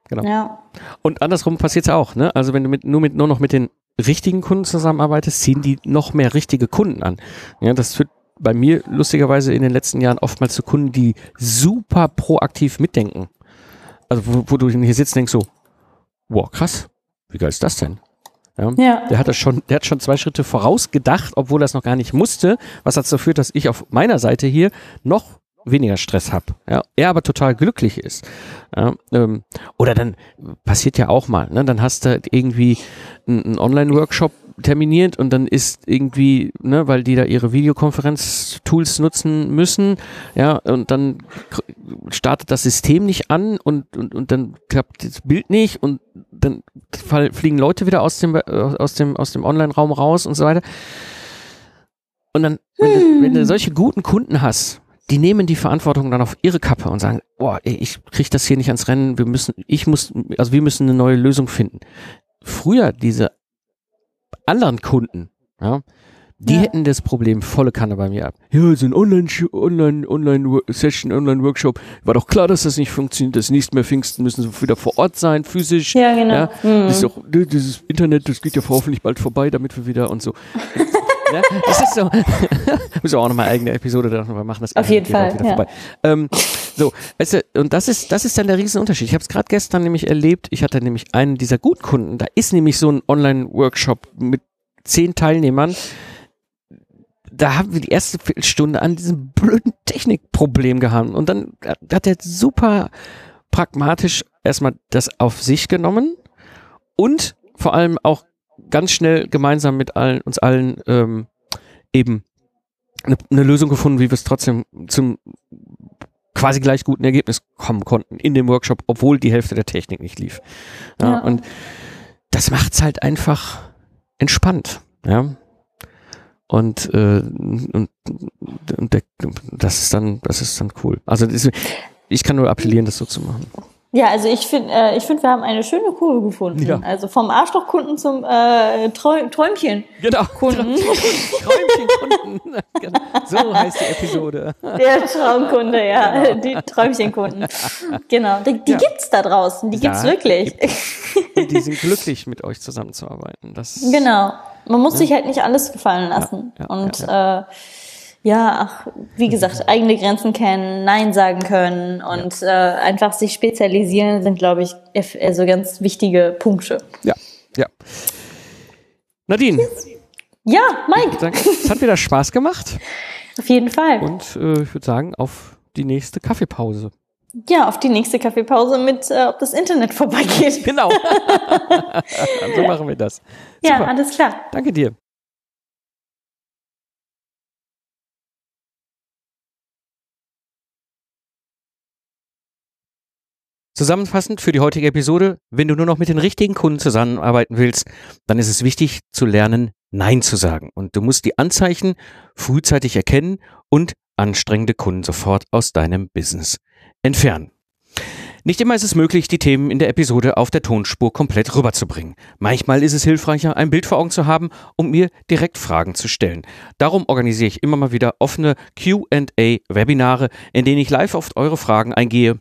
Genau. Ja. Und andersrum passiert es auch, ne? Also wenn du mit, nur mit nur noch mit den richtigen Kunden zusammenarbeitest, ziehen die noch mehr richtige Kunden an. Ja, das führt bei mir lustigerweise in den letzten Jahren oftmals zu Kunden, die super proaktiv mitdenken. Also wo, wo du hier sitzt und denkst so, wow, krass, wie geil ist das denn? Ja, ja. Der hat das schon, der hat schon zwei Schritte vorausgedacht, obwohl er es noch gar nicht musste, was dazu führt, dass ich auf meiner Seite hier noch weniger Stress habe. Ja, er aber total glücklich ist. Ja, ähm, oder dann passiert ja auch mal, ne? Dann hast du irgendwie einen Online-Workshop terminiert und dann ist irgendwie, ne, weil die da ihre Videokonferenz-Tools nutzen müssen, ja, und dann startet das System nicht an und, und, und dann klappt das Bild nicht und dann fliegen Leute wieder aus dem, aus dem, aus dem Online-Raum raus und so weiter. Und dann, wenn, du, wenn du solche guten Kunden hast, die nehmen die Verantwortung dann auf ihre Kappe und sagen, boah, ey, ich krieg das hier nicht ans Rennen, wir müssen, ich muss, also wir müssen eine neue Lösung finden. Früher diese anderen Kunden, ja, die ja. hätten das Problem volle Kanne bei mir ab. Ja, so ein Online, Online, Online Session, Online Workshop. War doch klar, dass das nicht funktioniert. Das nächste Mal Pfingsten müssen sie wieder vor Ort sein, physisch. Ja, genau. Ja, mhm. das ist auch, dieses Internet, das geht ja hoffentlich bald vorbei, damit wir wieder und so. Ne? Das ist so. Müssen wir auch nochmal eigene Episode darüber machen. Das Auf jeden Fall. Ja. Ähm, so, weißt du, und das ist, das ist dann der Riesenunterschied. Ich habe es gerade gestern nämlich erlebt. Ich hatte nämlich einen dieser Gutkunden. Da ist nämlich so ein Online-Workshop mit zehn Teilnehmern. Da haben wir die erste Viertelstunde an diesem blöden Technikproblem gehabt. Und dann hat er super pragmatisch erstmal das auf sich genommen und vor allem auch ganz schnell gemeinsam mit allen, uns allen ähm, eben eine, eine Lösung gefunden, wie wir es trotzdem zum quasi gleich guten Ergebnis kommen konnten in dem Workshop, obwohl die Hälfte der Technik nicht lief. Ja, ja. Und das macht's halt einfach entspannt, ja. Und, äh, und, und der, das ist dann, das ist dann cool. Also ich kann nur appellieren, das so zu machen. Ja, also ich finde, äh, ich finde, wir haben eine schöne Kurve gefunden. Ja. Also vom Arschlochkunden zum äh, Träum Träumchen. Genau. Kunden. Träumchenkunden. Genau. So heißt die Episode. Der Traumkunde, ja. Genau. Die Träumchenkunden. Genau. Die, die ja. gibt's da draußen. Die ja, gibt's wirklich. Und die sind glücklich, mit euch zusammenzuarbeiten. Das, genau. Man muss ja. sich halt nicht alles gefallen lassen. Und äh, ja, ach, wie gesagt, eigene Grenzen kennen, Nein sagen können und ja. äh, einfach sich spezialisieren sind, glaube ich, also ganz wichtige Punkte. Ja, ja. Nadine. Ja, Mike. Danke. Es hat wieder Spaß gemacht. Auf jeden Fall. Und äh, ich würde sagen, auf die nächste Kaffeepause. Ja, auf die nächste Kaffeepause mit, äh, ob das Internet vorbeigeht. Genau. so machen wir das. Ja, alles klar. Danke dir. Zusammenfassend für die heutige Episode, wenn du nur noch mit den richtigen Kunden zusammenarbeiten willst, dann ist es wichtig zu lernen, Nein zu sagen. Und du musst die Anzeichen frühzeitig erkennen und anstrengende Kunden sofort aus deinem Business entfernen. Nicht immer ist es möglich, die Themen in der Episode auf der Tonspur komplett rüberzubringen. Manchmal ist es hilfreicher, ein Bild vor Augen zu haben, um mir direkt Fragen zu stellen. Darum organisiere ich immer mal wieder offene QA-Webinare, in denen ich live auf eure Fragen eingehe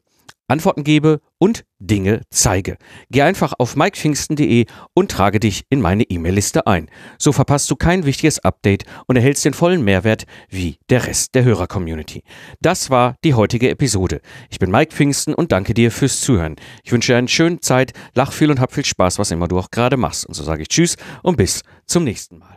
Antworten gebe und Dinge zeige. Geh einfach auf mikepfingsten.de und trage dich in meine E-Mail-Liste ein. So verpasst du kein wichtiges Update und erhältst den vollen Mehrwert wie der Rest der Hörer-Community. Das war die heutige Episode. Ich bin Mike Pfingsten und danke dir fürs Zuhören. Ich wünsche dir eine schöne Zeit, lach viel und hab viel Spaß, was immer du auch gerade machst. Und so sage ich Tschüss und bis zum nächsten Mal.